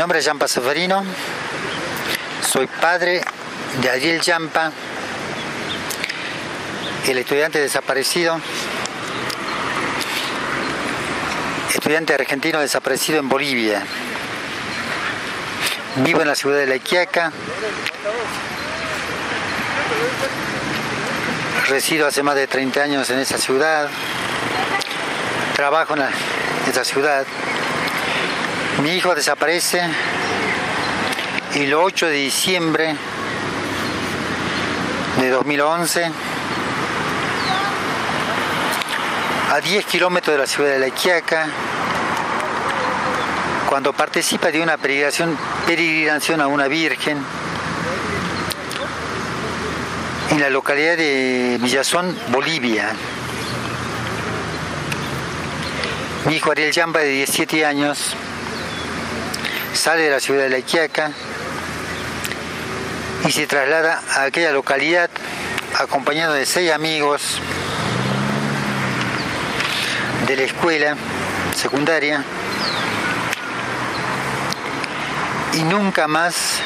Mi nombre es Yampa Seferino, soy padre de Ariel Yampa, el estudiante desaparecido, estudiante argentino desaparecido en Bolivia. Vivo en la ciudad de La Iquiaca. Resido hace más de 30 años en esa ciudad. Trabajo en, esa ciudad. Mi hijo desaparece el 8 de diciembre de 2011, a 10 kilómetros de la ciudad de La Iquiaca, cuando participa de una peregrinación, peregrinación a una virgen en la localidad de Villazón, Bolivia. Mi hijo Ariel Yamba, de 17 años, sale de la ciudad de La Iquiaca y se traslada a aquella localidad acompañado de seis amigos de la escuela secundaria y nunca más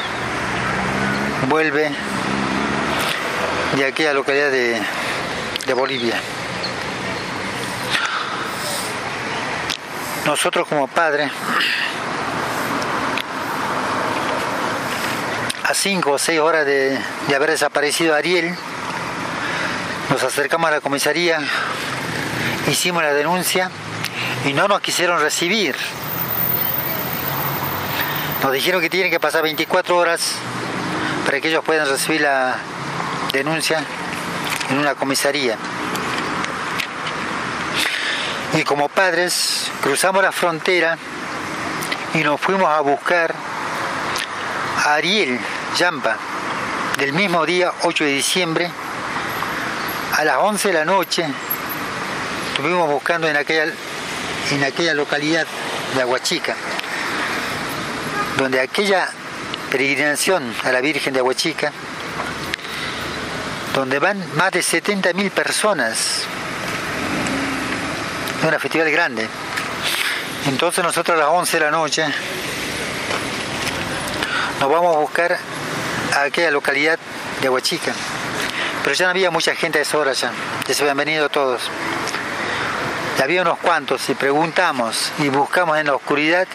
vuelve de aquella localidad de, de Bolivia. Nosotros como padres, a cinco o seis horas de, de haber desaparecido Ariel, nos acercamos a la comisaría, hicimos la denuncia y no nos quisieron recibir. Nos dijeron que tienen que pasar 24 horas para que ellos puedan recibir la denuncia en una comisaría. Y como padres cruzamos la frontera y nos fuimos a buscar a Ariel Yampa del mismo día 8 de diciembre a las 11 de la noche estuvimos buscando en aquella en aquella localidad de Aguachica donde aquella peregrinación a la Virgen de Aguachica donde van más de 70.000 personas es una festival grande. Entonces nosotros a las 11 de la noche nos vamos a buscar a aquella localidad de Aguachica. Pero ya no había mucha gente a esa hora ya, ya se habían venido todos. Había unos cuantos y preguntamos y buscamos en la oscuridad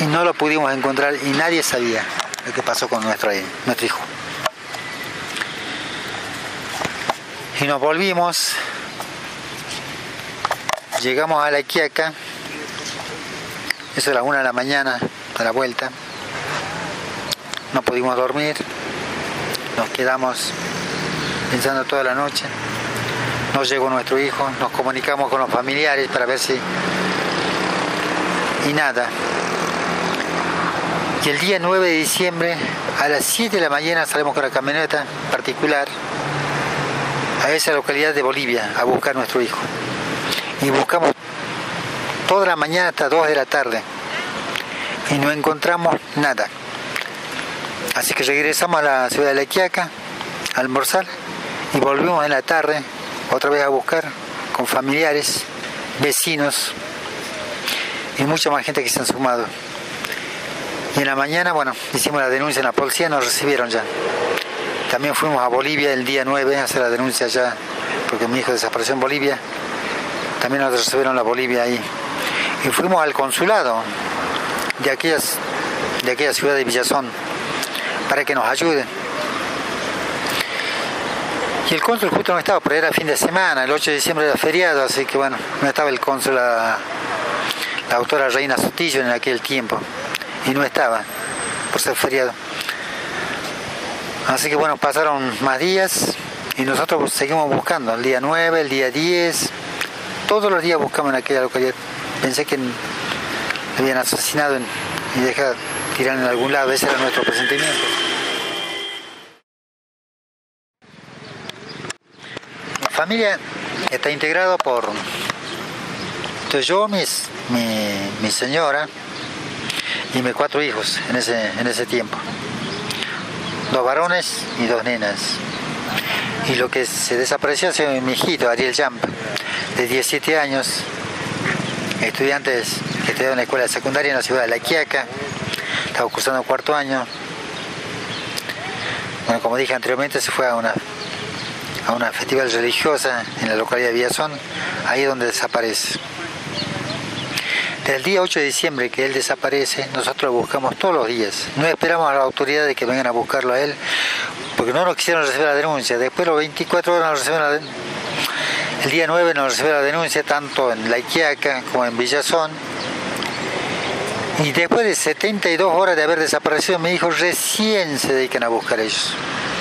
y no lo pudimos encontrar y nadie sabía lo que pasó con nuestro, nuestro hijo. Y nos volvimos, llegamos a la Iquiaca, eso a una de la mañana, a la vuelta no pudimos dormir, nos quedamos pensando toda la noche, no llegó nuestro hijo, nos comunicamos con los familiares para ver si... y nada. Y el día 9 de diciembre, a las 7 de la mañana, salimos con la camioneta particular a esa localidad de Bolivia a buscar a nuestro hijo. Y buscamos toda la mañana hasta 2 de la tarde y no encontramos nada. Así que regresamos a la ciudad de La Iquiaca a almorzar y volvimos en la tarde otra vez a buscar con familiares, vecinos y mucha más gente que se han sumado. Y en la mañana, bueno, hicimos la denuncia en la policía, nos recibieron ya. También fuimos a Bolivia el día 9 a hacer la denuncia allá, porque mi hijo desapareció en Bolivia. También nos recibieron la Bolivia ahí. Y fuimos al consulado de, aquellas, de aquella ciudad de Villazón para que nos ayuden. Y el cónsul justo no estaba, pero era fin de semana, el 8 de diciembre era feriado, así que bueno, no estaba el cónsul, la, la autora Reina Sotillo en aquel tiempo, y no estaba, por ser feriado. Así que bueno, pasaron más días y nosotros seguimos buscando, el día 9, el día 10, todos los días buscamos en aquella localidad. Pensé que habían asesinado y dejado tirar en algún lado, ese era nuestro presentimiento. Mi familia está integrada por entonces yo, mis, mi, mi señora y mis cuatro hijos en ese, en ese tiempo. Dos varones y dos nenas. Y lo que se desapareció sido mi hijito, Ariel Jamp, de 17 años, estudiantes que estudiaban en la escuela secundaria en la ciudad de La Quiaca, estaba cursando cuarto año. Bueno, como dije anteriormente, se fue a una, a una festival religiosa en la localidad de Villazón, ahí donde desaparece. Desde el día 8 de diciembre que él desaparece, nosotros lo buscamos todos los días. No esperamos a las autoridades que vengan a buscarlo a él, porque no nos quisieron recibir la denuncia. Después los 24 horas nos recibieron la denuncia. El día 9 nos recibió la denuncia tanto en La Iquiaca como en Villazón. Y después de 72 horas de haber desaparecido mi hijo, recién se dedican a buscar ellos.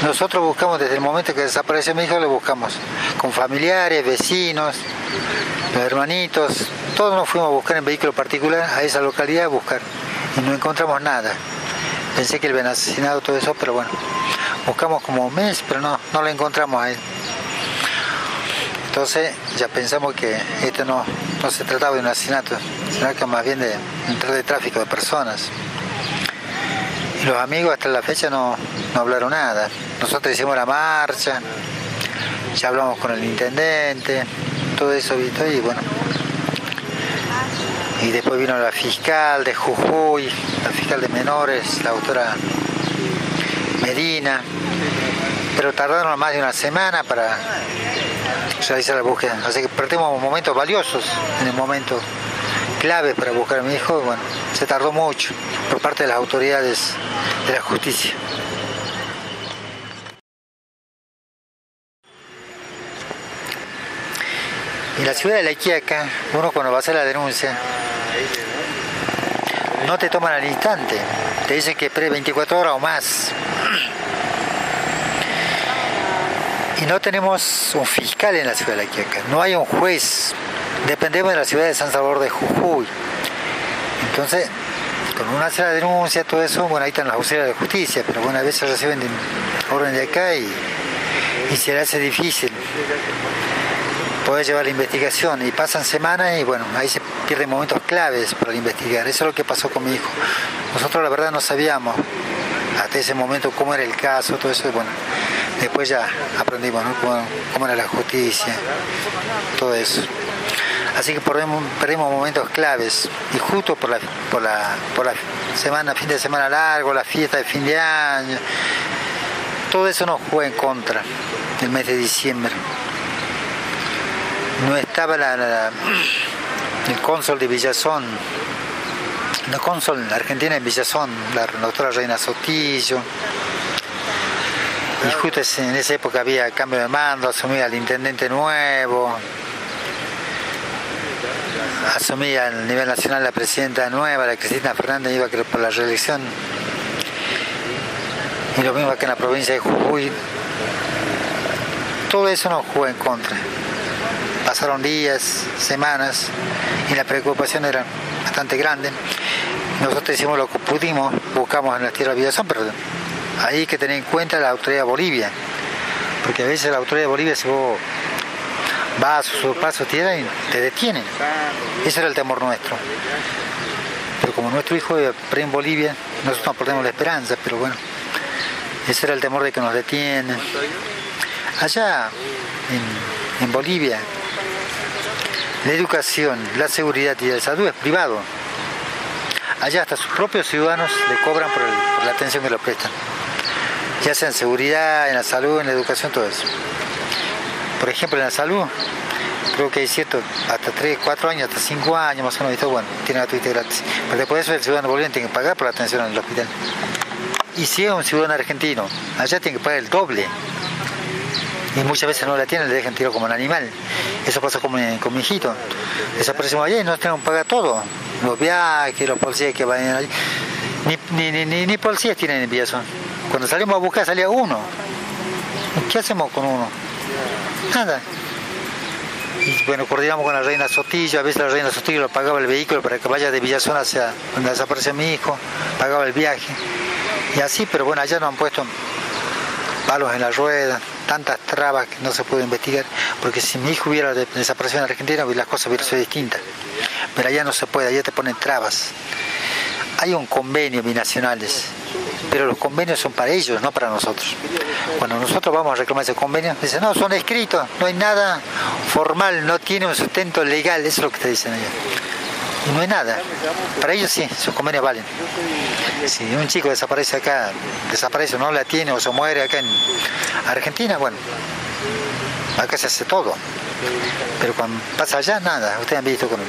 Nosotros buscamos desde el momento que desapareció mi hijo, lo buscamos con familiares, vecinos, hermanitos. Todos nos fuimos a buscar en vehículo particular a esa localidad a buscar y no encontramos nada. Pensé que él había asesinado todo eso, pero bueno, buscamos como un mes, pero no, no lo encontramos a él. Entonces ya pensamos que esto no, no se trataba de un asesinato, sino más bien de un de tráfico de personas. Y los amigos hasta la fecha no, no hablaron nada. Nosotros hicimos la marcha, ya hablamos con el intendente, todo eso, ¿visto? y bueno. Y después vino la fiscal de Jujuy, la fiscal de menores, la autora Medina, pero tardaron más de una semana para realizar la búsqueda. Así que perdimos momentos valiosos en el momento clave para buscar a mi hijo. Bueno, se tardó mucho por parte de las autoridades de la justicia. En la ciudad de La Iquiaca, uno cuando va a hacer la denuncia, no te toman al instante, te dicen que espere 24 horas o más. Y no tenemos un fiscal en la ciudad de La Quiaca, no hay un juez, dependemos de la ciudad de San Salvador de Jujuy. Entonces, con una sola denuncia, todo eso, bueno, ahí están los auxiliares de justicia, pero bueno, a veces reciben orden de acá y, y se le hace difícil poder llevar la investigación y pasan semanas y bueno, ahí se pierden momentos claves para investigar. Eso es lo que pasó con mi hijo. Nosotros la verdad no sabíamos hasta ese momento cómo era el caso, todo eso, bueno, después ya aprendimos cómo, era la justicia, todo eso. Así que perdimos momentos claves y justo por la, semana, fin de semana largo, la fiesta de fin de año, todo eso nos jugó en contra el mes de diciembre. No estaba el cónsul de Villazón, la cónsul argentina en Villazón, la doctora Reina Sotillo, y justo en esa época había cambio de mando, asumía el intendente nuevo, asumía a nivel nacional la presidenta nueva, la Cristina Fernández, iba por la reelección. Y lo mismo acá en la provincia de Jujuy. Todo eso nos jugó en contra. Pasaron días, semanas, y la preocupación era bastante grande. Nosotros hicimos lo que pudimos, buscamos en la tierra de Villazón, pero hay que tener en cuenta la autoridad de Bolivia, porque a veces la autoridad de Bolivia se va a su paso tierra y te detienen. Ese era el temor nuestro. Pero como nuestro hijo pre en Bolivia, nosotros no perdemos la esperanza, pero bueno, ese era el temor de que nos detienen. Allá en, en Bolivia, la educación, la seguridad y la salud es privado. Allá hasta sus propios ciudadanos le cobran por, por la atención que le prestan ya sea en seguridad, en la salud, en la educación, todo eso. Por ejemplo, en la salud, creo que hay cierto, hasta 3, 4 años, hasta 5 años más o menos, bueno, tiene gratuita gratis. Pero después de eso el ciudadano boliviano tiene que pagar por la atención en el hospital. Y si es un ciudadano argentino, allá tiene que pagar el doble. Y muchas veces no la tienen, le dejan tiro como un animal. Eso pasa con mi, con mi hijito. Desaparecemos allá y nos tenemos que pagar todo. Los viajes, los policías que vayan allí. Ni, ni, ni, ni policías tienen envíos. Cuando salimos a buscar salía uno. ¿Qué hacemos con uno? Nada. Bueno, coordinamos con la reina Sotillo, a veces la reina Sotillo lo pagaba el vehículo para que vaya de Villazón hacia donde desaparece mi hijo, pagaba el viaje. Y así, pero bueno, allá nos han puesto palos en la rueda, tantas trabas que no se puede investigar, porque si mi hijo hubiera desaparecido en Argentina, las cosas hubieran sido distintas. Pero allá no se puede, allá te ponen trabas. Hay un convenio binacionales pero los convenios son para ellos, no para nosotros. Cuando nosotros vamos a reclamar ese convenio, dicen, no, son escritos, no hay nada formal, no tiene un sustento legal, eso es lo que te dicen. Y no hay nada. Para ellos sí, sus convenios valen. Si un chico desaparece acá, desaparece, no la tiene o se muere acá en Argentina, bueno, acá se hace todo. Pero cuando pasa allá, nada. Ustedes han visto con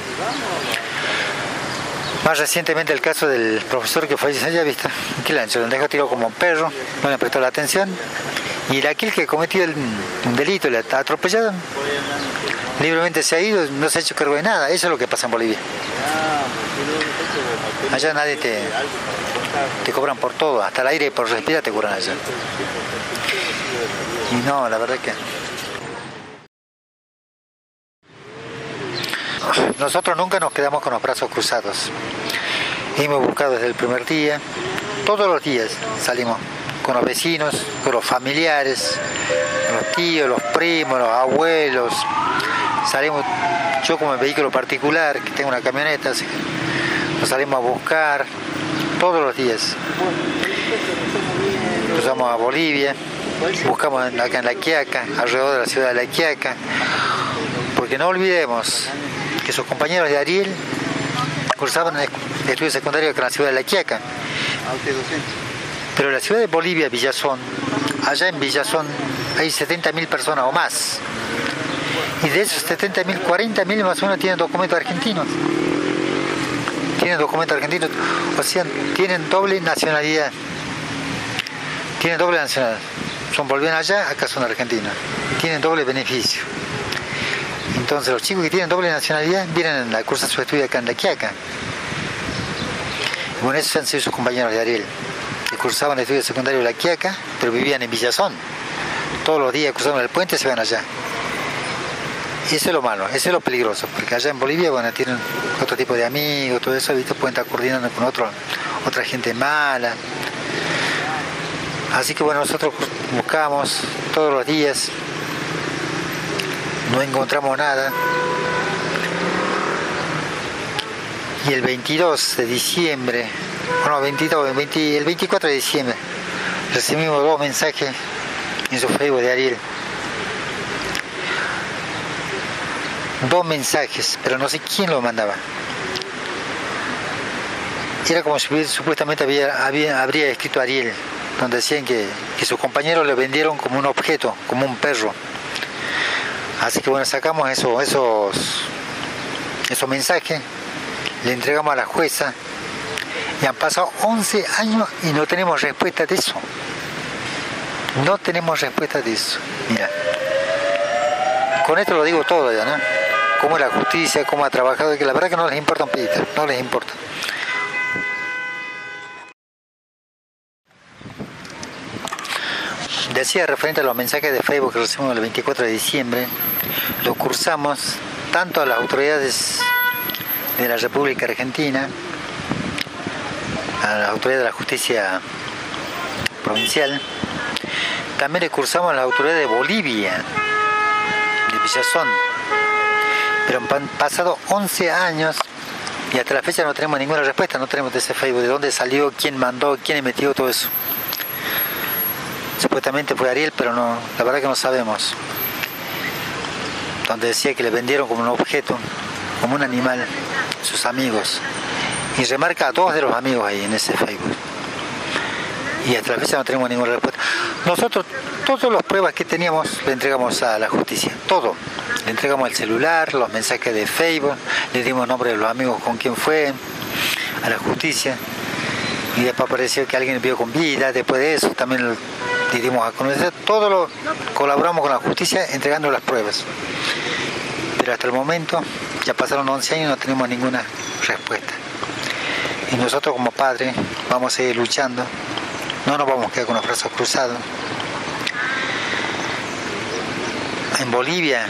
más recientemente el caso del profesor que falleció allá, ¿viste? Que lo dejó tirado como un perro, no le prestó la atención. Y el aquel que cometió el, delito, le ha atropellado, libremente se ha ido, no se ha hecho cargo de nada. Eso es lo que pasa en Bolivia. Allá nadie te, te cobran por todo, hasta el aire por respirar te cobran allá. Y no, la verdad que... Nosotros nunca nos quedamos con los brazos cruzados. Hemos buscado desde el primer día, todos los días salimos con los vecinos, con los familiares, los tíos, los primos, los abuelos. Salimos, yo como vehículo particular, que tengo una camioneta, nos salimos a buscar todos los días. Cruzamos a Bolivia, buscamos acá en La Quiaca, alrededor de la ciudad de La Quiaca, porque no olvidemos que sus compañeros de Ariel cursaban el estudio secundario en la ciudad de La Quiaca. Pero la ciudad de Bolivia, Villazón, allá en Villazón hay 70.000 personas o más. Y de esos 70.000, 40.000 más o menos tienen documentos argentinos. Tienen documentos argentinos, o sea, tienen doble nacionalidad. Tienen doble nacionalidad. Son bolivianos allá, acá son argentinos. Tienen doble beneficio. Entonces los chicos que tienen doble nacionalidad vienen a cursar su estudio acá en La Quiaca. Bueno, esos han sido sus compañeros de Ariel, que cursaban el estudio secundario de La Quiaca, pero vivían en Villazón. Todos los días cruzaban el puente y se van allá. Y eso es lo malo, eso es lo peligroso, porque allá en Bolivia, bueno, tienen otro tipo de amigos, todo eso, ¿viste? pueden estar coordinando con otro, otra gente mala. Así que bueno, nosotros buscamos todos los días no encontramos nada. Y el 22 de diciembre, bueno, 22, el 24 de diciembre, recibimos dos mensajes en su Facebook de Ariel. Dos mensajes, pero no sé quién lo mandaba. Era como si supuestamente había, habría escrito Ariel, donde decían que, que sus compañeros le vendieron como un objeto, como un perro. Así que bueno, sacamos esos, esos, esos mensajes, le entregamos a la jueza y han pasado 11 años y no tenemos respuesta de eso. No tenemos respuesta de eso. Mira, con esto lo digo todo ya, ¿no? Cómo la justicia, cómo ha trabajado, que la verdad que no les importa un pedito, no les importa. Decía referente a los mensajes de Facebook que recibimos el 24 de diciembre, lo cursamos tanto a las autoridades de la República Argentina, a las autoridades de la justicia provincial, también le cursamos a las autoridades de Bolivia, de Villazón, pero han pasado 11 años y hasta la fecha no tenemos ninguna respuesta, no tenemos de ese Facebook, de dónde salió, quién mandó, quién emitió todo eso. Supuestamente fue Ariel, pero no, la verdad que no sabemos. Donde decía que le vendieron como un objeto, como un animal, sus amigos. Y remarca a todos de los amigos ahí en ese Facebook. Y hasta la fecha no tenemos ninguna respuesta. Nosotros, todas las pruebas que teníamos, le entregamos a la justicia. Todo. Le entregamos el celular, los mensajes de Facebook, le dimos nombre de los amigos con quien fue, a la justicia. Y después apareció que alguien vio con vida, después de eso también dimos a conocer, todo lo colaboramos con la justicia entregando las pruebas. Pero hasta el momento, ya pasaron 11 años y no tenemos ninguna respuesta. Y nosotros como padres vamos a seguir luchando, no nos vamos a quedar con los brazos cruzados. En Bolivia,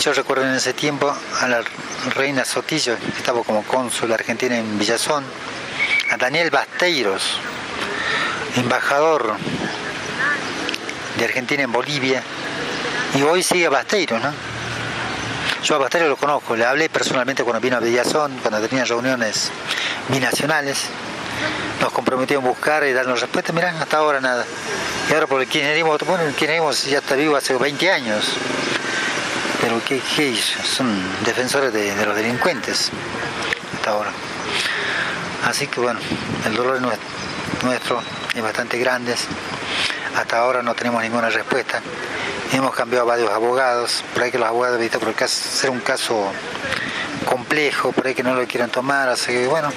yo recuerdo en ese tiempo a la reina Sotillo, que estaba como cónsul argentina en Villazón, a Daniel Basteiros, embajador de Argentina en Bolivia, y hoy sigue a Basteiro, ¿no? Yo a Basteiro lo conozco, le hablé personalmente cuando vino a Villazón, cuando tenía reuniones binacionales, nos comprometió en buscar y darnos respuesta, mirá, hasta ahora nada. Y ahora por el kirchnerismo, bueno, el ya está vivo hace 20 años, Pero ¿qué, qué Son defensores de, de los delincuentes hasta ahora. Así que bueno, el dolor nuestro es bastante grande. Hasta ahora no tenemos ninguna respuesta. Hemos cambiado varios abogados, por ahí que los abogados, visto por ser un caso complejo, por ahí que no lo quieren tomar, así que bueno,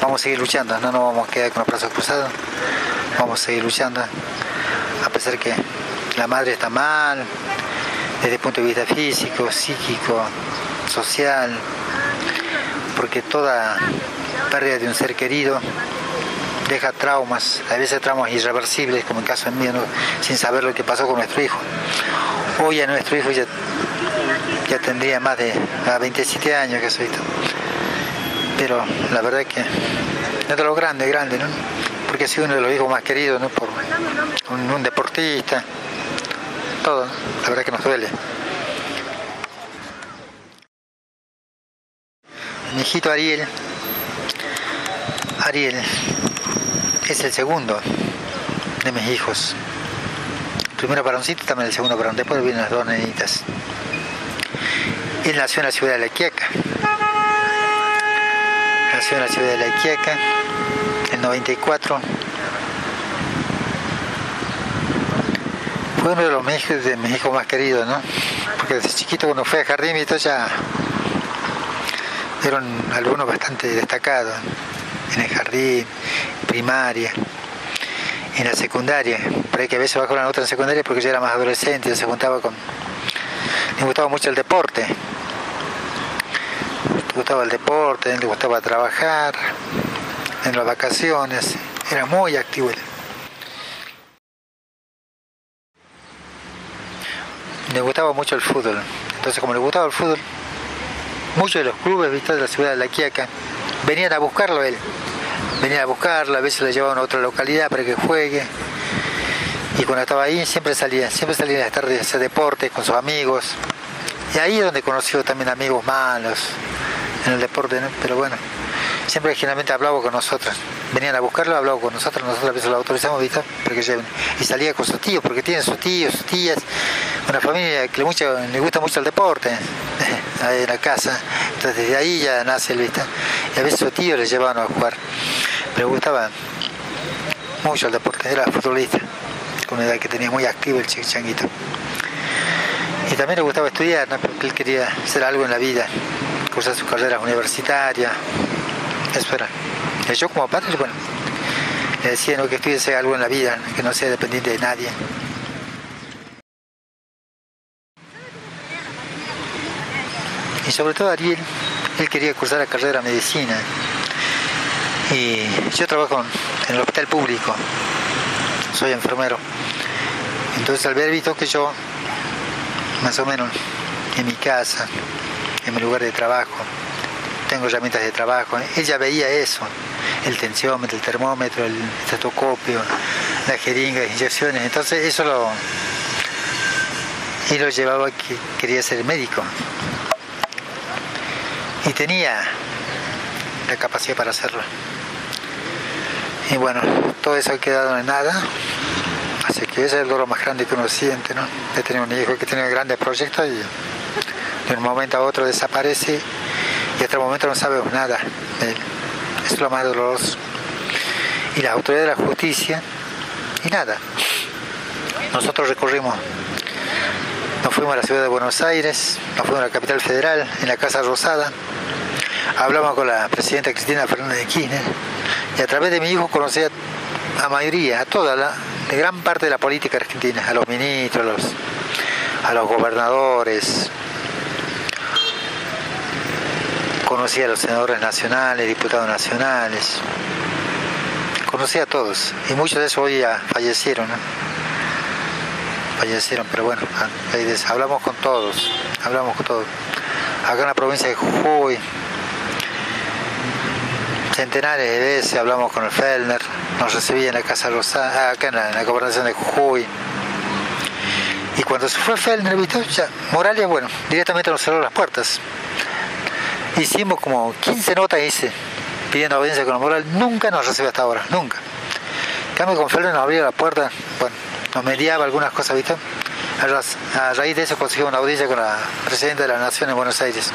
vamos a seguir luchando, no nos vamos a quedar con los brazos cruzados, vamos a seguir luchando, a pesar que la madre está mal, desde el punto de vista físico, psíquico, social, porque toda pérdida de un ser querido deja traumas, a veces traumas irreversibles, como en el caso mío, sin saber lo que pasó con nuestro hijo. Hoy a nuestro hijo ya, ya tendría más de 27 años que soy. Pero la verdad que es de lo grande, grande, ¿no? Porque ha sido uno de los hijos más queridos, ¿no? Por un, deportista, todo, la verdad que nos duele. Mi hijito Ariel, Ariel, es el segundo de mis hijos. Primero varoncito, también el segundo varón. Después vienen las dos nenitas. Él nació en la ciudad de La Quiaca. Nació en la ciudad de La Quiaca en 94. Fue uno de los hijos, de mis hijos más queridos, ¿no? Porque desde chiquito cuando fue a jardín y todo ya eran algunos bastante destacados en el jardín, primaria, en la secundaria, por ahí que a veces bajó la nota en secundaria porque ya era más adolescente, se juntaba con... Le gustaba mucho el deporte, le gustaba el deporte, le gustaba trabajar, en las vacaciones, era muy activo. Le gustaba mucho el fútbol, entonces como le gustaba el fútbol, muchos de los clubes de la ciudad de La Quiaca venían a buscarlo él venía a buscarla, a veces la llevaban a otra localidad para que juegue. Y cuando estaba ahí siempre salía, siempre salía a las tardes a hacer deporte con sus amigos. Y ahí es donde conoció también amigos malos en el deporte, pero bueno, siempre generalmente hablaba con nosotros. Venían a buscarlo, hablaba con nosotros, nosotros a veces lo autorizamos, ¿viste? Para que lleven. Y salía con sus tíos, porque tienen sus tíos, sus tías, una familia que le, le gusta mucho el deporte, ahí en la casa. Entonces desde ahí ya nace el ¿viste? Y a veces sus tíos les llevaban a jugar le gustaba mucho el deporte, era futbolista, con una edad que tenía muy activo el changuito. Y también le gustaba estudiar, porque él quería hacer algo en la vida, cursar su carrera universitaria, eso era. Y yo como padre, bueno, le decía que estudiase algo en la vida, que no sea dependiente de nadie. Y sobre todo Ariel, él quería cursar la carrera de medicina y yo trabajo en el hospital público, soy enfermero. Entonces al ver visto que yo, más o menos, en mi casa, en mi lugar de trabajo, tengo herramientas de trabajo, ella veía eso, el tensiómetro, el termómetro, el estetoscopio, la jeringa, las inyecciones, entonces eso lo... Y lo llevaba que quería ser médico. Y tenía la capacidad para hacerlo. Y bueno, todo eso ha quedado en nada. Así que ese es el dolor más grande que uno siente, ¿no? De tener un hijo que tiene grandes proyectos y de un momento a otro desaparece y hasta el momento no sabemos nada es lo más doloroso. Y la autoridad de la justicia, y nada. Nosotros recorrimos, nos fuimos a la ciudad de Buenos Aires, nos fuimos a la capital federal, en la Casa Rosada, hablamos con la presidenta Cristina Fernández de Kirchner y a través de mi hijo conocí a, mayoría, a toda la, gran parte de la política argentina, a los ministros, a los, a gobernadores, conocí a los senadores nacionales, diputados nacionales, conocí a todos y muchos de esos hoy ya fallecieron, fallecieron, pero bueno, hablamos con todos, hablamos con todos. Acá en la provincia de Jujuy, centenares de veces hablamos con el Fellner, nos recibía en la Casa Rosada, acá en la, gobernación de Jujuy. Y cuando se fue Fellner, ¿viste? Ya, Morales, bueno, directamente nos cerró las puertas. Hicimos como 15 notas, hice, pidiendo audiencia con Morales, nunca nos recibió hasta ahora, nunca. En cambio, con Fellner nos abría la puerta, bueno, nos mediaba algunas cosas, ¿viste? A raíz de eso conseguí una audiencia con la presidenta de la Nación en Buenos Aires.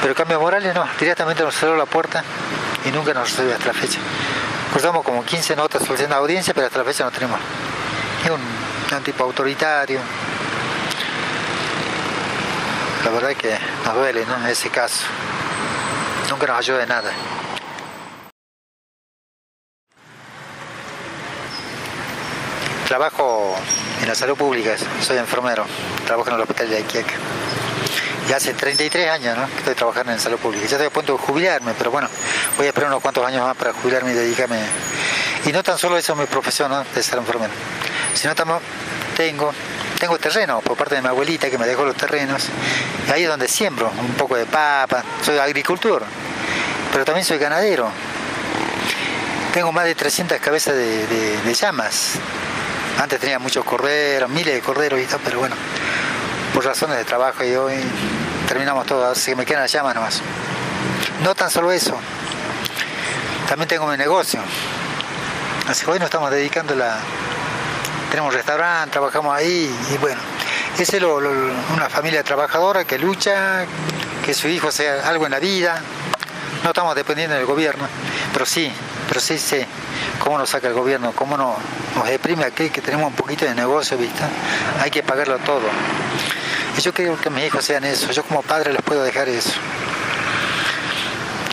Pero cambio Morales no, directamente nos cerró la puerta y nunca nos recibió hasta la fecha. Cruzamos como 15 notas solicitando audiencia, pero hasta la fecha no tenemos. Es un, un tipo autoritario. La verdad es que nos duele, ¿no? Ese caso. Nunca nos ayuda de nada. Trabajo en la salud pública, soy enfermero, trabajo en el hospital de Iquiaca. Y hace 33 años ¿no? que estoy trabajando en salud pública. Ya estoy a punto de jubilarme, pero bueno, voy a esperar unos cuantos años más para jubilarme y dedicarme. Y no tan solo eso es mi profesión ¿no? de ser enfermero, sino también tengo, tengo terreno por parte de mi abuelita que me dejó los terrenos. Y ahí es donde siembro un poco de papa, soy agricultor, pero también soy ganadero. Tengo más de 300 cabezas de llamas antes tenía muchos corderos, miles de corderos y tal, pero bueno, por razones de trabajo y hoy terminamos todo, así que me quedan las llamas nomás. No tan solo eso, también tengo mi negocio. Así que hoy nos estamos dedicando la... Tenemos un restaurante, trabajamos ahí y bueno, es una familia trabajadora que lucha, que su hijo sea algo en la vida. No estamos dependiendo del gobierno, pero sí, pero sí sé cómo nos saca el gobierno, cómo nos, nos deprime aquel que tenemos un poquito de negocio, ¿viste? Hay que pagarlo todo. Yo quiero que mis hijos sean eso, yo como padre les puedo dejar eso.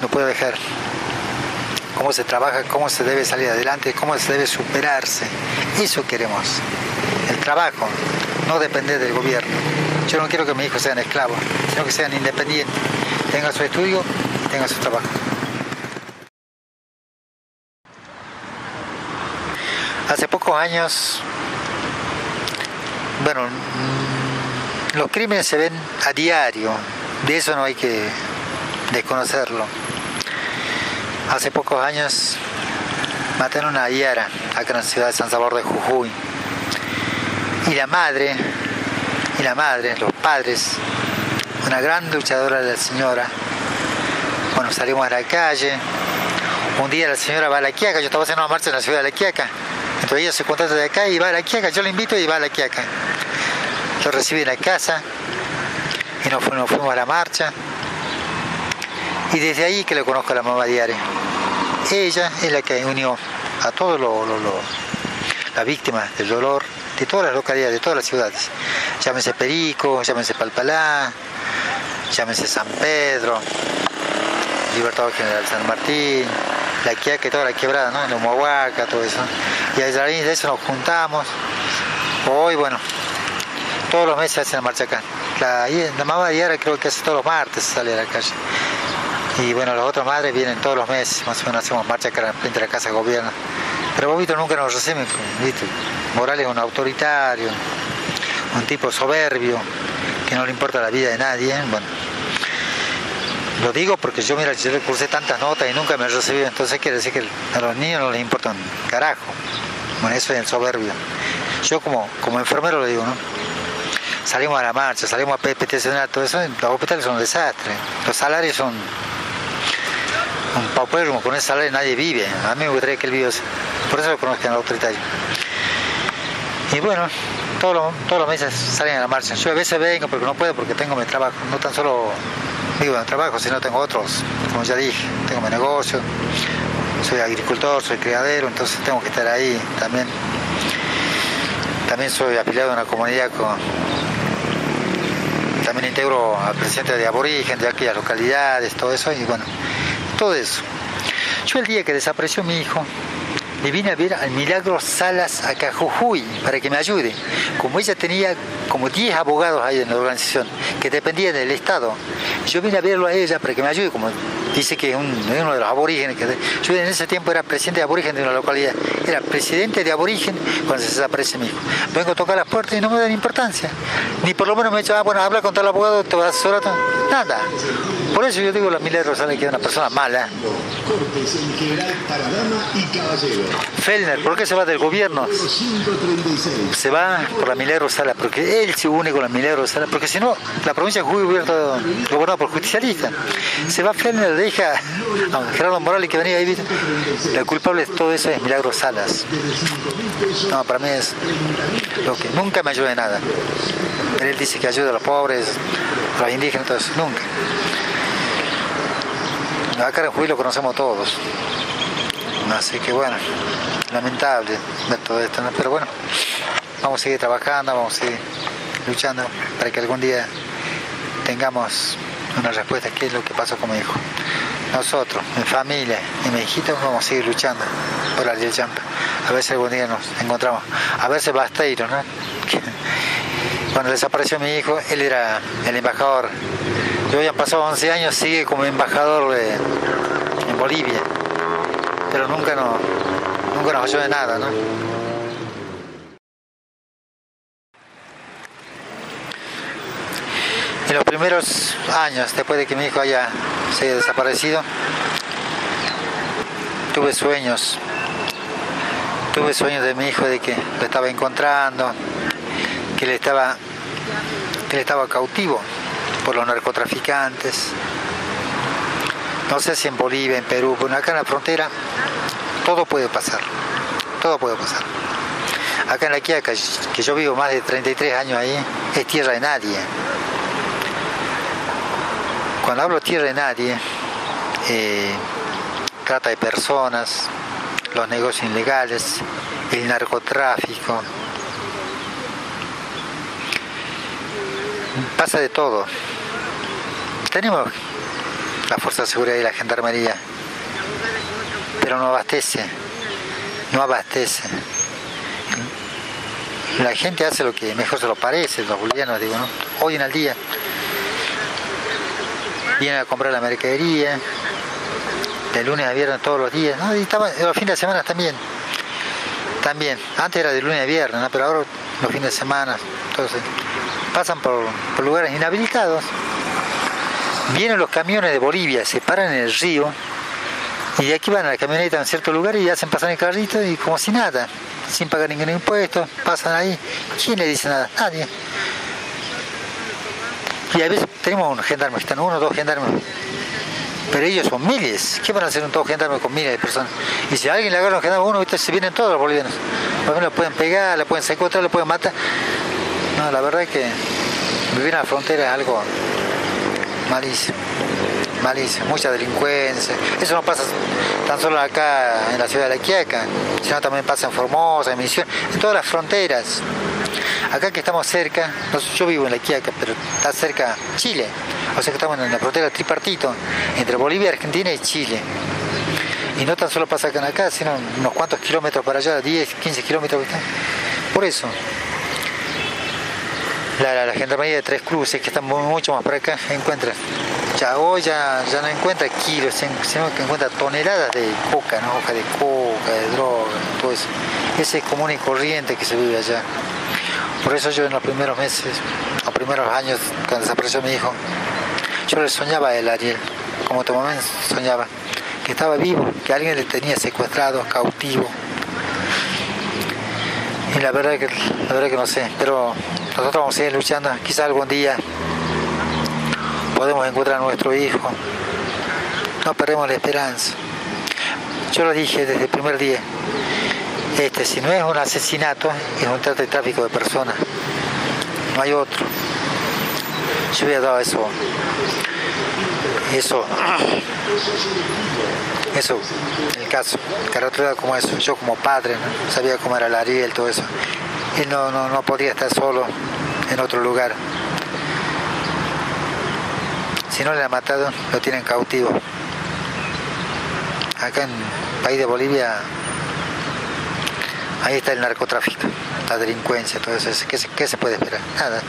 No puedo dejar cómo se trabaja, cómo se debe salir adelante, cómo se debe superarse. Eso queremos. El trabajo, no depender del gobierno. Yo no quiero que mis hijos sean esclavos, sino que sean independientes, tengan su estudio y tengan su trabajo. Hace pocos años, bueno, los crímenes se ven a diario, de eso no hay que desconocerlo. Hace pocos años mataron a Yara, acá en la ciudad de San Salvador de Jujuy. Y la madre, y la madre, los padres, una gran luchadora de la señora, bueno, salimos a la calle. Un día la señora va a la Quiaca, yo estaba haciendo una marcha en la ciudad de la Quiaca entonces ella se contrata de acá y va a la Quiaca, yo le invito y va a la Quiaca. Lo recibí en la casa y nos fuimos, a la marcha. Y desde ahí que le conozco a la mamá diaria. Ella es la que unió a todos los las víctimas del dolor de todas las localidades, de todas las ciudades. Llámese Perico, llámese Palpalá, llámese San Pedro, Libertador General San Martín, la Quiaca, toda la quebrada, ¿no? El Humahuaca, todo eso. Y a raíz de eso nos juntamos. Hoy, bueno, todos los meses hacen la marcha acá. La, mamá diaria creo que hace todos los martes sale a la calle. Y bueno, las otras madres vienen todos los meses, más o menos hacemos marcha acá frente a la casa de gobierno. Pero Bobito nunca nos recibe, ¿viste? Morales es un autoritario, un tipo soberbio, que no le importa la vida de nadie. Bueno, lo digo porque yo, mira, yo le cursé tantas notas y nunca me recibido, entonces quiere decir que a los niños no les importa un carajo. Bueno, eso es el soberbio. Yo como, como enfermero lo digo, ¿no? Salimos a la marcha, salimos a PPT, todo eso, los hospitales son un desastre. Los salarios son un paupérrimo, con ese salario nadie vive. A mí me gustaría que él viva Por eso lo conozcan los autoritarios. Y bueno, todos los, todos los meses salen a la marcha. Yo a veces vengo porque no puedo, porque tengo mi trabajo, no tan solo digo en trabajo, sino tengo otros, como ya dije, tengo mi negocio, soy agricultor, soy criadero, entonces tengo que estar ahí también. También soy afiliado a una comunidad con... También integro al presidente de aborigen de aquellas localidades, todo eso, y bueno, todo eso. Yo el día que desapareció mi hijo, le vine a ver al Milagro Salas a Cajujuy para que me ayude. Como ella tenía como 10 abogados ahí en la organización que dependían del Estado, yo vine a verlo a ella para que me ayude, como dice que es uno de los aborígenes, que yo en ese tiempo era presidente de aborigen de una localidad, era presidente de aborigen cuando se desaparece mi hijo. Vengo a tocar las puertas y no me dan importancia. Ni por lo menos me dicho, ah, bueno, habla con tal abogado, te vas a nada. Por eso yo digo la Mila Rosales que es una persona mala. Fellner, ¿por qué se va del gobierno? 536. Se va por la Mila Rosales, porque él se une con la Mila Rosales, porque si no, la provincia de Jujuy hubiera gobernada por justicialistas. Se va Fellner, deja a Gerardo Morales que venía ahí, la culpable de todo eso es Milagro Salas. No, para mí es lo que nunca me ayuda de nada. Él dice que ayuda a los pobres, a los indígenas, eso, nunca. Acá en Jujuy lo conocemos todos. Así que bueno, lamentable ver todo esto, ¿no? pero bueno, vamos a seguir trabajando, vamos a seguir luchando para que algún día tengamos una respuesta qué es lo que pasó con mi hijo. Nosotros, mi familia y mi hijito vamos a seguir luchando por la Champa. A ver si algún día nos encontramos. A ver si Basteiro, ¿no? Cuando desapareció mi hijo, él era el embajador. Yo ya han pasado 11 años, sigue como embajador en Bolivia. Pero nunca nos, nunca nos ayudó de nada, ¿no? En los primeros años, después de que mi hijo haya se desaparecido, tuve sueños. Tuve sueños de mi hijo de que lo estaba encontrando, que él estaba, que él estaba cautivo por los narcotraficantes. No sé si en Bolivia, en Perú, pero acá en la frontera todo puede pasar. Todo puede pasar. Acá en la Quiaca, que yo vivo más de 33 años ahí, es tierra de nadie. Cuando hablo tierra de nadie, eh, trata de personas, los negocios ilegales, el narcotráfico. Pasa de todo. Tenemos la Fuerza de Seguridad y la Gendarmería, pero no abastece, no abastece. La gente hace lo que mejor se lo parece, los bolivianos, digo, ¿no? Hoy en el día vienen a comprar la mercadería, de lunes a viernes todos los días. Y estaba- los fines de semana también. También. Antes era de lunes a viernes. Pero ahora los fines de semana, eh, pasan por, por lugares inhabilitados. Vienen los camiones de Bolivia, se paran en el río y de aquí van a la camioneta en cierto lugar y hacen pasar el carrito y como si nada, sin pagar ningún impuesto, pasan ahí. ¿Quién le dice nada? Nadie. Y a veces tenemos unos gendarmes, están uno o dos gendarmes. Pero ellos son miles. ¿Qué van a hacer un todo gendarme con miles de personas? Y si a alguien le agarra un gendarme a uno, ahorita se vienen todos los bolivianos. Por ejemplo, le pueden pegar, le pueden secuestrar, le pueden matar. No, la verdad es que vivir en la frontera es algo malísimo. Malísimo. Mucha delincuencia. Eso no pasa tan solo acá en la ciudad de La Quiaca, sino también pasa en Formosa, en Misión, en todas las fronteras. Acá que estamos cerca, yo vivo en La Quiaca, pero está cerca Chile. O sea que estamos en la frontera tripartito entre Bolivia, Argentina y Chile. Y no tan solo pasa acá sino unos cuantos kilómetros para allá, 10, 15 kilómetros. Por eso, la, la, la de Tres Cruces, que está mu- mucho más por acá, encuentra. Ya hoy ya, no encuentra kilos, sino que encuentra toneladas de coca, ¿no? hoja de coca, de droga, todo. Ese es común y corriente que se vive allá. Por eso yo en los primeros meses, los primeros años, cuando desapareció mi hijo, yo le soñaba a él, Ariel, como tu mamá soñaba, que estaba vivo, que alguien le tenía secuestrado, cautivo. Y la verdad que, la verdad que no sé, pero nosotros vamos a seguir luchando, quizá algún día podemos encontrar a nuestro hijo. No perdemos la esperanza. Yo lo dije desde el primer día. Este, si no es un asesinato, es un trato de tráfico de personas. No hay otro. Yo había dado eso. Eso. Eso, el caso. Carretera como eso. Yo como padre, sabía cómo era la Ariel, todo eso. Él no, no, no podía estar solo en otro lugar. Si no le han matado, lo tienen cautivo. Acá en el país de Bolivia, ahí está el narcotráfico, la delincuencia, todo eso. ¿Qué qué se puede esperar? Nada.